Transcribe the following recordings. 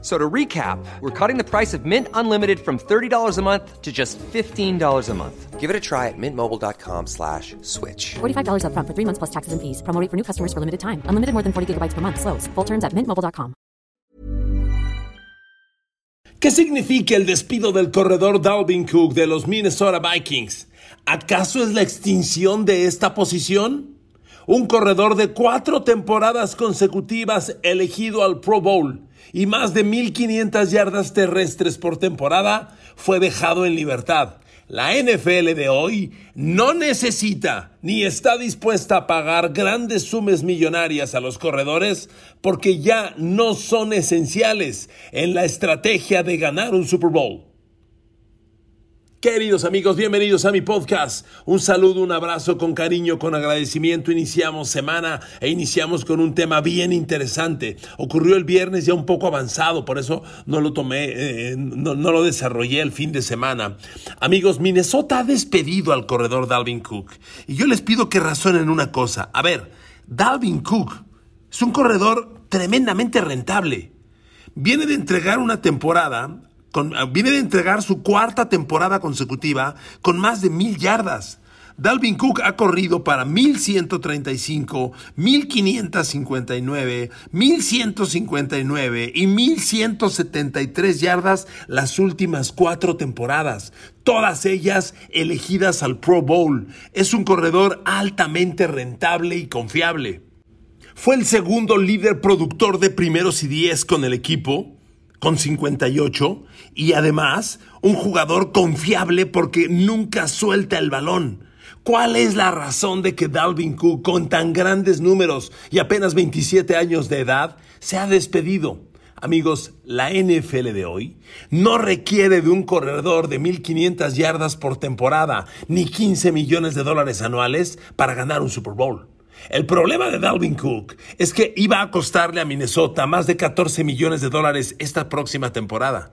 So to recap, we're cutting the price of Mint Unlimited from $30 a month to just $15 a month. Give it a try at mintmobile.com slash switch. $45 upfront for three months plus taxes and fees. Promo rate for new customers for limited time. Unlimited more than 40 gigabytes per month. Slows. Full terms at mintmobile.com. ¿Qué significa el despido del corredor Dalvin Cook de los Minnesota Vikings? ¿Acaso es la extinción de esta posición? Un corredor de cuatro temporadas consecutivas elegido al Pro Bowl y más de 1.500 yardas terrestres por temporada fue dejado en libertad. La NFL de hoy no necesita ni está dispuesta a pagar grandes sumas millonarias a los corredores porque ya no son esenciales en la estrategia de ganar un Super Bowl. Queridos amigos, bienvenidos a mi podcast. Un saludo, un abrazo con cariño, con agradecimiento. Iniciamos semana e iniciamos con un tema bien interesante. Ocurrió el viernes ya un poco avanzado, por eso no lo tomé, eh, no, no, lo desarrollé el fin de semana. Amigos, Minnesota ha despedido al corredor Dalvin Cook. Y yo les pido que razonen una cosa. A ver, Dalvin Cook es un corredor tremendamente rentable. Viene de entregar una temporada Ah, viene de entregar su cuarta temporada consecutiva con más de mil yardas. Dalvin Cook ha corrido para 1135, 1559, 1159 y 1173 yardas las últimas cuatro temporadas, todas ellas elegidas al Pro Bowl. Es un corredor altamente rentable y confiable. Fue el segundo líder productor de primeros y diez con el equipo con 58 y además un jugador confiable porque nunca suelta el balón. ¿Cuál es la razón de que Dalvin Cook, con tan grandes números y apenas 27 años de edad, se ha despedido? Amigos, la NFL de hoy no requiere de un corredor de 1.500 yardas por temporada ni 15 millones de dólares anuales para ganar un Super Bowl. El problema de Dalvin Cook es que iba a costarle a Minnesota más de 14 millones de dólares esta próxima temporada.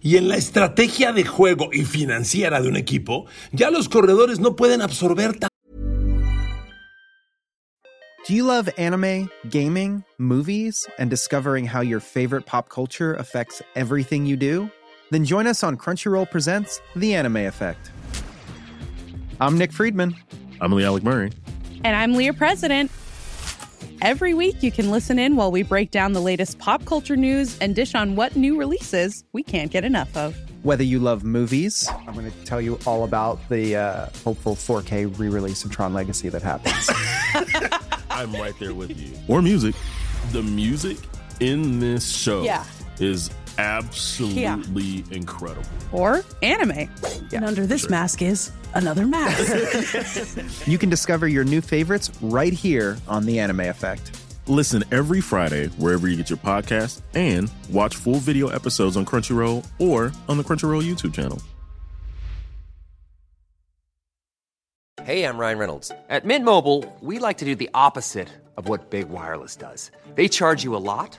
Y en la estrategia de juego y financiera de un equipo, ya los corredores no pueden absorber tanto. Do you love anime, gaming, movies, and discovering how your favorite pop culture affects everything you do? Then join us on Crunchyroll Presents The Anime Effect. I'm Nick Friedman. I'm Lee Alec Murray. And I'm Leah President. Every week, you can listen in while we break down the latest pop culture news and dish on what new releases we can't get enough of. Whether you love movies, I'm going to tell you all about the uh, hopeful 4K re release of Tron Legacy that happens. I'm right there with you. Or music. The music in this show yeah. is absolutely yeah. incredible. Or anime. Yeah, and under this sure. mask is another mask. you can discover your new favorites right here on The Anime Effect. Listen every Friday wherever you get your podcast and watch full video episodes on Crunchyroll or on the Crunchyroll YouTube channel. Hey, I'm Ryan Reynolds. At Mint Mobile, we like to do the opposite of what Big Wireless does. They charge you a lot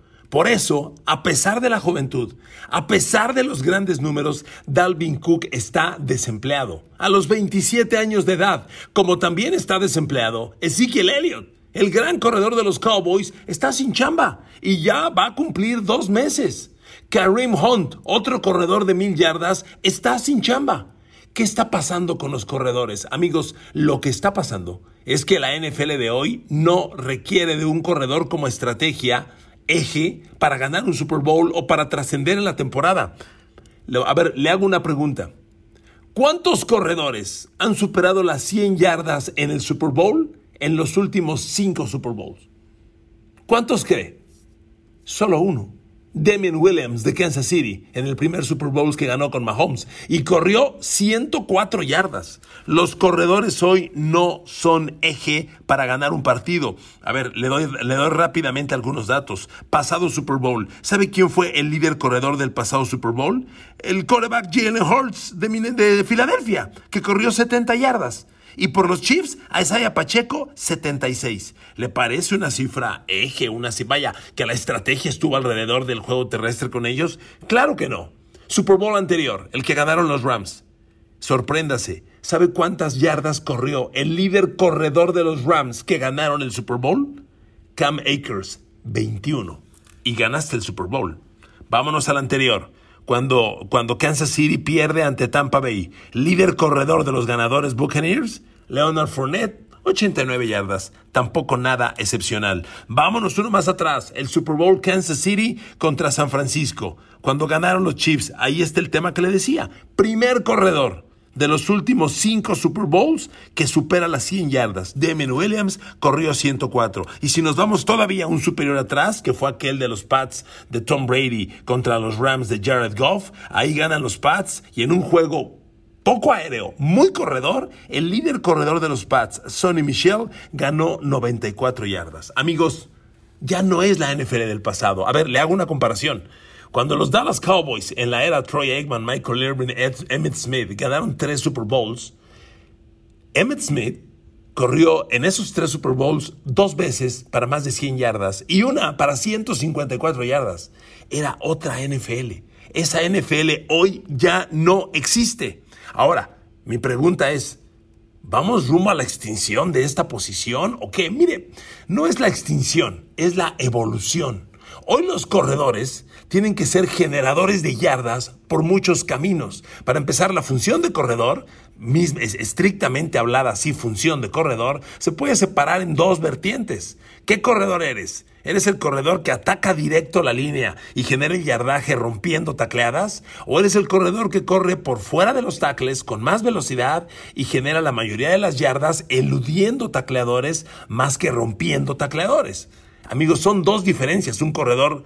Por eso, a pesar de la juventud, a pesar de los grandes números, Dalvin Cook está desempleado. A los 27 años de edad, como también está desempleado Ezekiel Elliott. El gran corredor de los Cowboys está sin chamba y ya va a cumplir dos meses. Kareem Hunt, otro corredor de mil yardas, está sin chamba. ¿Qué está pasando con los corredores? Amigos, lo que está pasando es que la NFL de hoy no requiere de un corredor como estrategia eje para ganar un Super Bowl o para trascender en la temporada. A ver, le hago una pregunta. ¿Cuántos corredores han superado las 100 yardas en el Super Bowl en los últimos 5 Super Bowls? ¿Cuántos cree? Solo uno. Damian Williams de Kansas City en el primer Super Bowl que ganó con Mahomes y corrió 104 yardas. Los corredores hoy no son eje para ganar un partido. A ver, le doy, le doy rápidamente algunos datos. Pasado Super Bowl, ¿sabe quién fue el líder corredor del pasado Super Bowl? El quarterback Jalen Hurts de, de Filadelfia, que corrió 70 yardas. Y por los Chiefs, a Isaiah Pacheco, 76. ¿Le parece una cifra eje, una cifra, vaya, que la estrategia estuvo alrededor del juego terrestre con ellos? Claro que no. Super Bowl anterior, el que ganaron los Rams. Sorpréndase, ¿sabe cuántas yardas corrió el líder corredor de los Rams que ganaron el Super Bowl? Cam Akers, 21. Y ganaste el Super Bowl. Vámonos al anterior. Cuando, cuando Kansas City pierde ante Tampa Bay, líder corredor de los ganadores Buccaneers, Leonard Fournette, 89 yardas, tampoco nada excepcional. Vámonos uno más atrás, el Super Bowl Kansas City contra San Francisco, cuando ganaron los Chiefs, ahí está el tema que le decía, primer corredor de los últimos cinco Super Bowls que supera las 100 yardas. Damien Williams corrió 104. Y si nos vamos todavía un superior atrás, que fue aquel de los Pats de Tom Brady contra los Rams de Jared Goff, ahí ganan los Pats y en un juego poco aéreo, muy corredor, el líder corredor de los Pats, Sonny Michel, ganó 94 yardas. Amigos, ya no es la NFL del pasado. A ver, le hago una comparación. Cuando los Dallas Cowboys en la era Troy Aikman, Michael Irvin, Emmett Smith ganaron tres Super Bowls, Emmett Smith corrió en esos tres Super Bowls dos veces para más de 100 yardas y una para 154 yardas. Era otra NFL. Esa NFL hoy ya no existe. Ahora, mi pregunta es, ¿vamos rumbo a la extinción de esta posición o qué? Mire, no es la extinción, es la evolución. Hoy los corredores tienen que ser generadores de yardas por muchos caminos. Para empezar, la función de corredor, estrictamente hablada así, función de corredor, se puede separar en dos vertientes. ¿Qué corredor eres? ¿Eres el corredor que ataca directo la línea y genera el yardaje rompiendo tacleadas? ¿O eres el corredor que corre por fuera de los tacles con más velocidad y genera la mayoría de las yardas eludiendo tacleadores más que rompiendo tacleadores? Amigos, son dos diferencias. Un corredor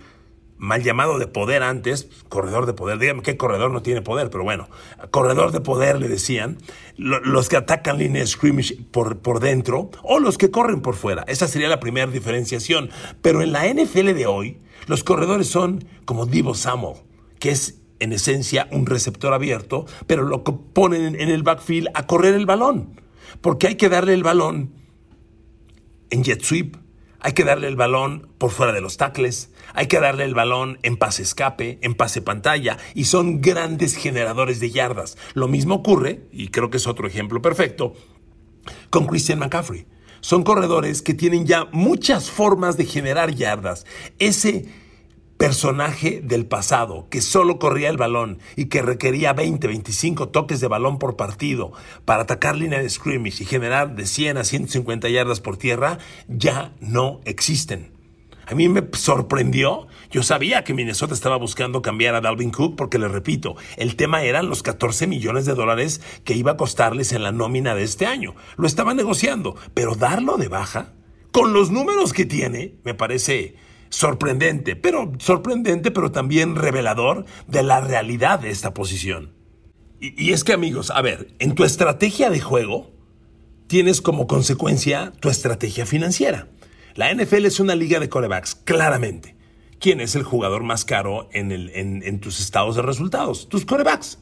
mal llamado de poder antes, corredor de poder, dígame qué corredor no tiene poder, pero bueno, corredor de poder le decían, los que atacan línea de scrimmage por, por dentro o los que corren por fuera. Esa sería la primera diferenciación. Pero en la NFL de hoy, los corredores son como Divo Samuel, que es en esencia un receptor abierto, pero lo ponen en el backfield a correr el balón, porque hay que darle el balón en jet sweep, hay que darle el balón por fuera de los tacles, hay que darle el balón en pase escape, en pase pantalla, y son grandes generadores de yardas. Lo mismo ocurre, y creo que es otro ejemplo perfecto, con Christian McCaffrey. Son corredores que tienen ya muchas formas de generar yardas. Ese personaje del pasado que solo corría el balón y que requería 20, 25 toques de balón por partido para atacar línea de scrimmage y generar de 100 a 150 yardas por tierra, ya no existen. A mí me sorprendió. Yo sabía que Minnesota estaba buscando cambiar a Dalvin Cook porque, le repito, el tema eran los 14 millones de dólares que iba a costarles en la nómina de este año. Lo estaban negociando, pero darlo de baja, con los números que tiene, me parece sorprendente, pero sorprendente, pero también revelador de la realidad de esta posición. Y, es que amigos, a ver, en tu estrategia de juego tienes como consecuencia tu estrategia financiera. La NFL es una liga de corebacks, claramente. ¿Quién es el jugador más caro en, tus estados de resultados? Tus corebacks.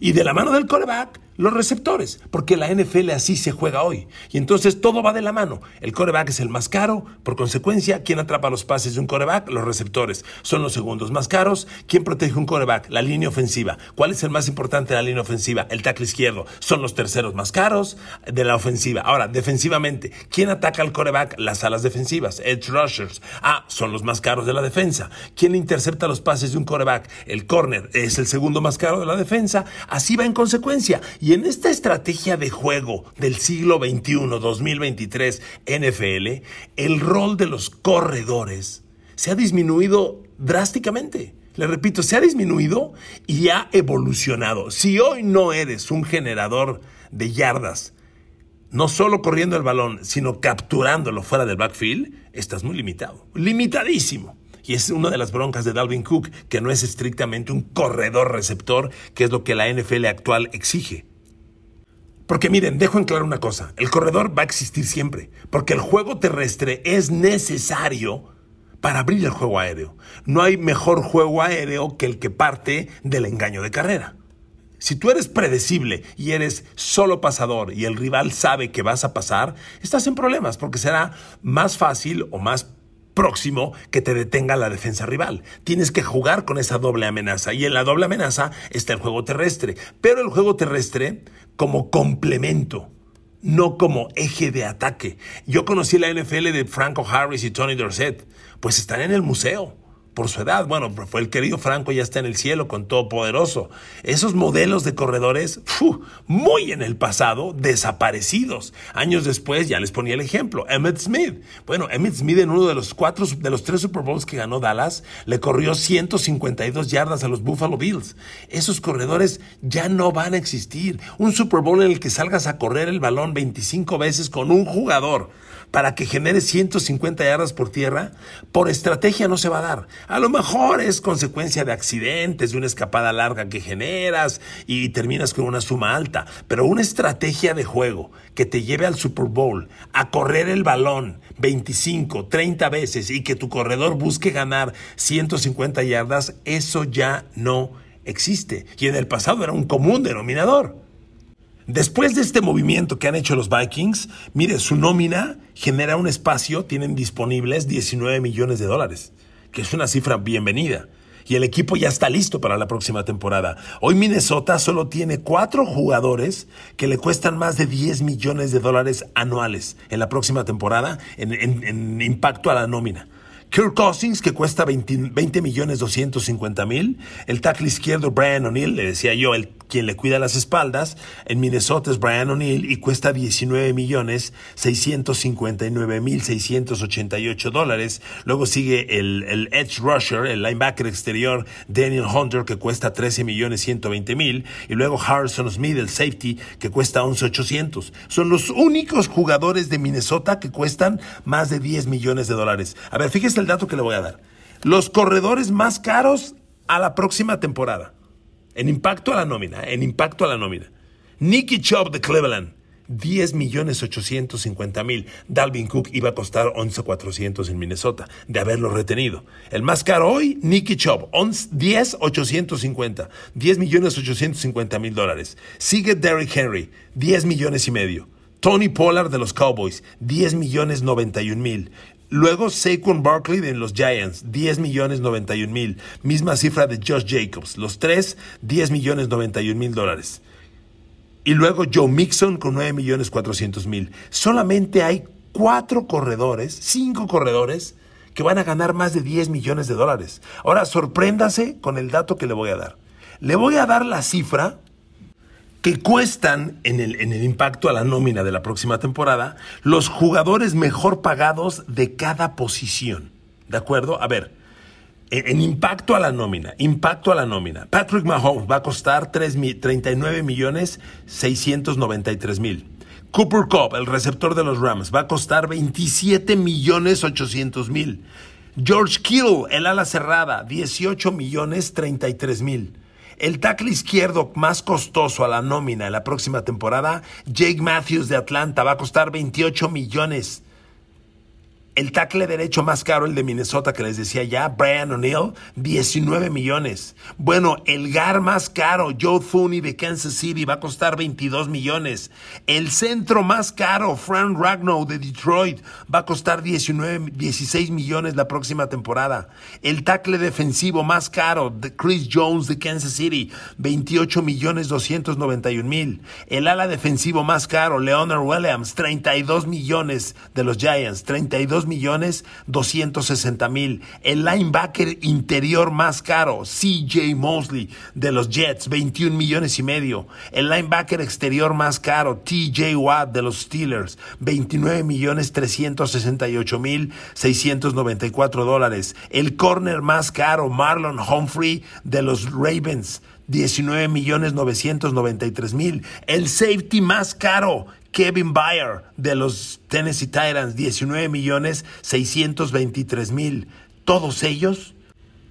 Y de la mano del coreback, los receptores, porque la NFL así se juega hoy. Y entonces todo va de la mano. El coreback es el más caro, por consecuencia, ¿quién atrapa los pases de un coreback? Los receptores. Son los segundos más caros. ¿Quién protege un coreback? La línea ofensiva. ¿Cuál es el más importante de la línea ofensiva? El tackle izquierdo. Son los terceros más caros de la ofensiva. Ahora, defensivamente, ¿quién ataca al coreback? Las alas defensivas, edge rushers. Ah, son los más caros de la defensa. ¿Quién intercepta los pases de un coreback? El corner es el segundo más caro de la defensa. Así va en consecuencia. Y en esta estrategia de juego del siglo XXI, 2023, NFL, el rol de los corredores se ha disminuido drásticamente. Le repito, se ha disminuido y ha evolucionado. Si hoy no eres un generador de yardas, no solo corriendo el balón, sino capturándolo fuera del backfield, estás muy limitado. Limitadísimo. Y es una de las broncas de Dalvin Cook, que no es estrictamente un corredor receptor, que es lo que la NFL actual exige. Porque miren, dejo en claro una cosa, el corredor va a existir siempre, porque el juego terrestre es necesario para abrir el juego aéreo. No hay mejor juego aéreo que el que parte del engaño de carrera. Si tú eres predecible y eres solo pasador y el rival sabe que vas a pasar, estás en problemas porque será más fácil o más próximo que te detenga la defensa rival. Tienes que jugar con esa doble amenaza y en la doble amenaza está el juego terrestre, pero el juego terrestre como complemento no como eje de ataque. Yo conocí la NFL de Franco Harris y Tony Dorsett, pues están en el museo por su edad. Bueno, fue el querido Franco, ya está en el cielo con todo poderoso. Esos modelos de corredores, muy en el pasado, desaparecidos. Años después, ya les ponía el ejemplo, Emmett Smith. Bueno, Emmett Smith en uno de los cuatro, de los tres Super Bowls que ganó Dallas, le corrió 152 yardas a los Buffalo Bills. Esos corredores ya no van a existir. Un Super Bowl en el que salgas a correr el balón 25 veces con un jugador para que genere 150 yardas por tierra, por estrategia no se va a dar. A lo mejor es consecuencia de accidentes, de una escapada larga que generas y terminas con una suma alta, pero una estrategia de juego que te lleve al Super Bowl a correr el balón 25, 30 veces y que tu corredor busque ganar 150 yardas, eso ya no existe. Y en el pasado era un común denominador. Después de este movimiento que han hecho los Vikings, mire, su nómina genera un espacio, tienen disponibles 19 millones de dólares, que es una cifra bienvenida. Y el equipo ya está listo para la próxima temporada. Hoy Minnesota solo tiene cuatro jugadores que le cuestan más de 10 millones de dólares anuales en la próxima temporada en, impacto a la nómina. Kirk Cousins, que cuesta 20, millones 250 mil. El tackle izquierdo Brian O'Neill, le decía yo, el quien le cuida las espaldas. En Minnesota es Brian O'Neill y cuesta 19 millones 659 mil 688 dólares. Luego sigue el, edge rusher, el linebacker exterior Daniel Hunter, que cuesta 13 millones 120 mil. Y luego Harrison Smith, el safety, que cuesta 11 800. Son los únicos jugadores de Minnesota que cuestan más de 10 millones de dólares. A ver, fíjese el dato que le voy a dar. Los corredores más caros a la próxima temporada. En impacto a la nómina, en impacto a la nómina. Nicky Chubb de Cleveland, 10 millones 850 mil. Dalvin Cook iba a costar 11 400 en Minnesota, de haberlo retenido. El más caro hoy, Nicky Chubb, 10 850. 10 millones 850 mil dólares. Sigue Derrick Henry, 10 millones y medio. Tony Pollard de los Cowboys, 10 millones 91 mil. Luego Saquon Barkley de los Giants, 10 millones 91 mil. Misma cifra de Josh Jacobs. Los tres, 10 millones 91 mil dólares. Y luego Joe Mixon con 9 millones 400 mil. Solamente hay cuatro corredores, cinco corredores, que van a ganar más de 10 millones de dólares. Ahora, sorpréndase con el dato que le voy a dar. Le voy a dar la cifra que cuestan en el, en el impacto a la nómina de la próxima temporada los jugadores mejor pagados de cada posición. ¿De acuerdo? A ver, en, impacto a la nómina, impacto a la nómina. Patrick Mahomes va a costar 39 millones 693 mil. Cooper Cup, el receptor de los Rams, va a costar 27 millones 800 mil. George Kittle, el ala cerrada, 18 millones 33 mil. El tackle izquierdo más costoso a la nómina en la próxima temporada, Jake Matthews de Atlanta, va a costar 28 millones. El tackle derecho más caro, el de Minnesota, que les decía ya, Brian O'Neill, 19 millones. Bueno, el GAR más caro, Joe Thuney de Kansas City, va a costar 22 millones. El centro más caro, Frank Ragnow de Detroit, va a costar 19, 16 millones la próxima temporada. El tackle defensivo más caro, Chris Jones de Kansas City, 28 millones 291 mil. El ala defensivo más caro, Leonard Williams, 32 millones de los Giants, 32 millones 260 mil. El linebacker interior más caro, CJ Mosley de los Jets, 21 millones y medio. El linebacker exterior más caro, TJ Watt de los Steelers, 29 millones 368 mil 694 dólares. El corner más caro, Marlon Humphrey de los Ravens, 19 millones 993 mil. El safety más caro, Kevin Bayer de los Tennessee Titans, 19 millones 623 mil. todos ellos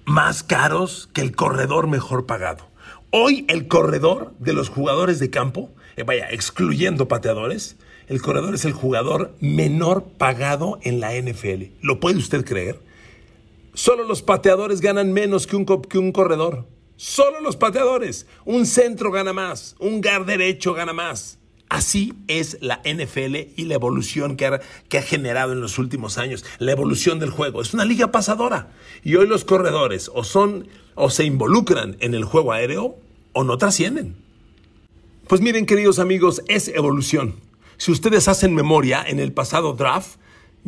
más caros que el corredor mejor pagado. Hoy el corredor de los jugadores de campo, eh, vaya, excluyendo pateadores, el corredor es el jugador menor pagado en la NFL. ¿Lo puede usted creer? Solo los pateadores ganan menos que un, que un corredor. Solo los pateadores. Un centro gana más. Un gar derecho gana más. Así es la NFL y la evolución que ha, generado en los últimos años, la evolución del juego. Es una liga pasadora. Y hoy los corredores o son o se involucran en el juego aéreo o no trascienden. Pues miren, queridos amigos, es evolución. Si ustedes hacen memoria, en el pasado draft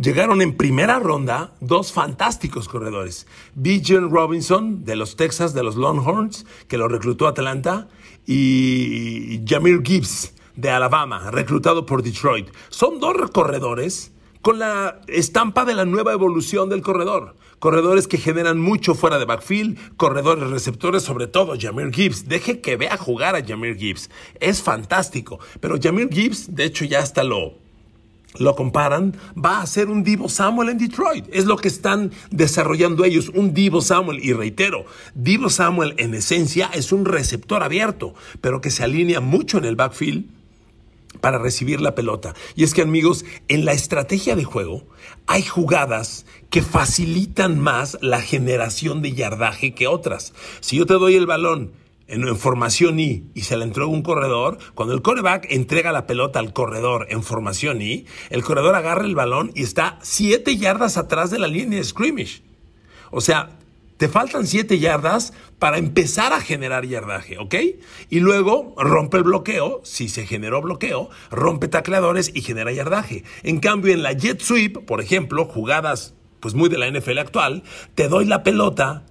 llegaron en primera ronda dos fantásticos corredores. Bijan Robinson de los Texas, de los Longhorns, que lo reclutó Atlanta, y Jamir Gibbs de Alabama, reclutado por Detroit. Son dos corredores con la estampa de la nueva evolución del corredor. Corredores que generan mucho fuera de backfield, corredores receptores, sobre todo Jamir Gibbs. Deje que vea jugar a Jamir Gibbs. Es fantástico. Pero Jamir Gibbs, de hecho, ya hasta lo, lo comparan, va a ser un Divo Samuel en Detroit. Es lo que están desarrollando ellos, un Divo Samuel. Y reitero, Divo Samuel en esencia es un receptor abierto, pero que se alinea mucho en el backfield para recibir la pelota. Y es que amigos, en la estrategia de juego hay jugadas que facilitan más la generación de yardaje que otras. Si yo te doy el balón en, formación I y se la entrega un corredor, cuando el coreback entrega la pelota al corredor en formación I, el corredor agarra el balón y está siete yardas atrás de la línea de scrimmage. O sea, te faltan 7 yardas para empezar a generar yardaje, ¿ok? Y luego rompe el bloqueo, si se generó bloqueo, rompe tacleadores y genera yardaje. En cambio, en la jet sweep, por ejemplo, jugadas pues muy de la NFL actual, te doy la pelota,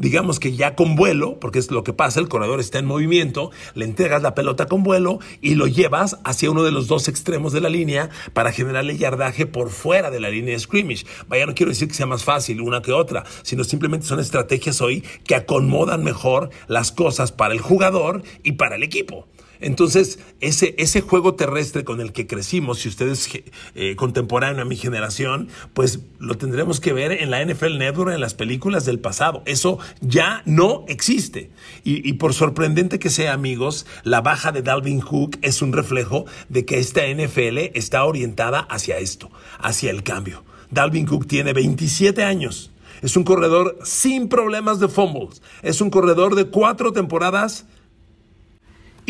digamos que ya con vuelo, porque es lo que pasa, el corredor está en movimiento, le entregas la pelota con vuelo y lo llevas hacia uno de los dos extremos de la línea para generarle yardaje por fuera de la línea de scrimmage. Vaya, no quiero decir que sea más fácil una que otra, sino simplemente son estrategias hoy que acomodan mejor las cosas para el jugador y para el equipo. Entonces, ese, ese juego terrestre con el que crecimos, si ustedes eh, contemporáneo a mi generación, pues lo tendremos que ver en la NFL Network, en las películas del pasado. Eso ya no existe. Y, y por sorprendente que sea, amigos, la baja de Dalvin Hook es un reflejo de que esta NFL está orientada hacia esto, hacia el cambio. Dalvin Cook tiene 27 años. Es un corredor sin problemas de fumbles. Es un corredor de cuatro temporadas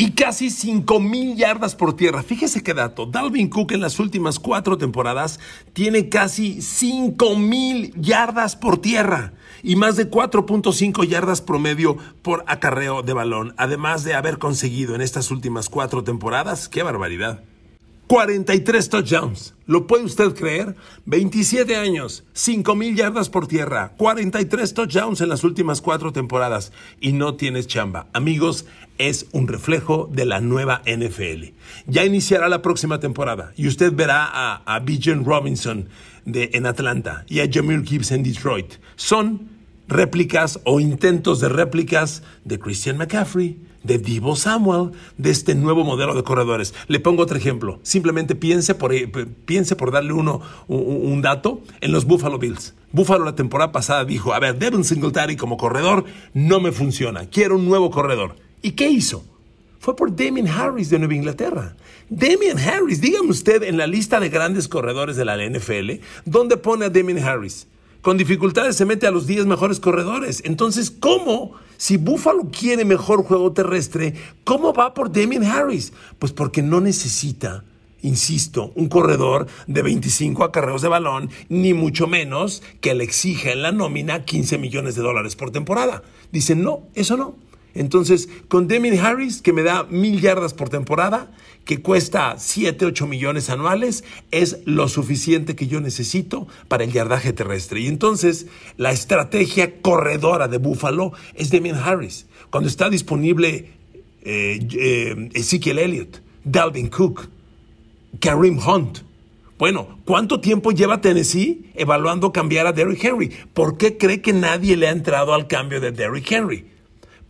y casi 5 mil yardas por tierra. Fíjese qué dato. Dalvin Cook en las últimas cuatro temporadas tiene casi 5 mil yardas por tierra y más de 4.5 yardas promedio por acarreo de balón, además de haber conseguido en estas últimas cuatro temporadas, qué barbaridad, 43 touchdowns. ¿Lo puede usted creer? 27 años, 5 mil yardas por tierra, 43 touchdowns en las últimas cuatro temporadas y no tienes chamba. Amigos, es un reflejo de la nueva NFL. Ya iniciará la próxima temporada y usted verá a, a Bijan Robinson en Atlanta y a Jameer Gibbs en Detroit. Son réplicas o intentos de réplicas de Christian McCaffrey, de Divo Samuel, de este nuevo modelo de corredores. Le pongo otro ejemplo. Simplemente piense por, eh, piense por darle uno, un, dato en los Buffalo Bills. Buffalo la temporada pasada dijo, a ver, Devin Singletary como corredor no me funciona, quiero un nuevo corredor. ¿Y qué hizo? Fue por Damien Harris de Nueva Inglaterra. Damien Harris, dígame usted en la lista de grandes corredores de la NFL, ¿dónde pone a Damien Harris? Con dificultades se mete a los 10 mejores corredores. Entonces, ¿cómo? Si Buffalo quiere mejor juego terrestre, ¿cómo va por Damien Harris? Pues porque no necesita, insisto, un corredor de 25 acarreos de balón, ni mucho menos que le exija en la nómina 15 millones de dólares por temporada. Dicen, no, eso no. Entonces, con Damien Harris, que me da mil yardas por temporada, que cuesta 7, 8 millones anuales, es lo suficiente que yo necesito para el yardaje terrestre. Y entonces, la estrategia corredora de Buffalo es Damien Harris. Cuando está disponible eh, eh, Ezekiel Elliott, Dalvin Cook, Kareem Hunt. Bueno, ¿cuánto tiempo lleva Tennessee evaluando cambiar a Derrick Henry? ¿Por qué cree que nadie le ha entrado al cambio de Derrick Henry?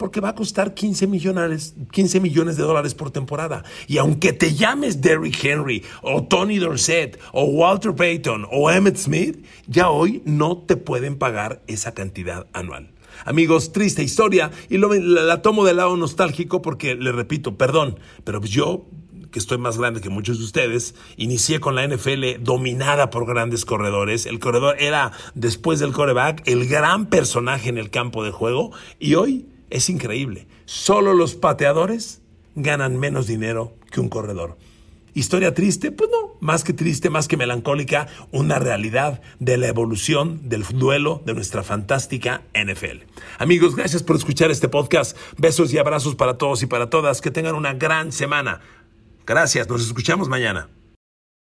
Porque va a costar 15 millones, 15 millones de dólares por temporada. Y aunque te llames Derrick Henry, o Tony Dorsett, o Walter Payton, o Emmett Smith, ya hoy no te pueden pagar esa cantidad anual. Amigos, triste historia y lo, la, tomo del lado nostálgico porque, le repito, perdón, pero yo que estoy más grande que muchos de ustedes, inicié con la NFL dominada por grandes corredores. El corredor era, después del coreback, el gran personaje en el campo de juego y hoy es increíble. Solo los pateadores ganan menos dinero que un corredor. ¿Historia triste? Pues no, más que triste, más que melancólica, una realidad de la evolución del duelo de nuestra fantástica NFL. Amigos, gracias por escuchar este podcast. Besos y abrazos para todos y para todas. Que tengan una gran semana. Gracias, nos escuchamos mañana.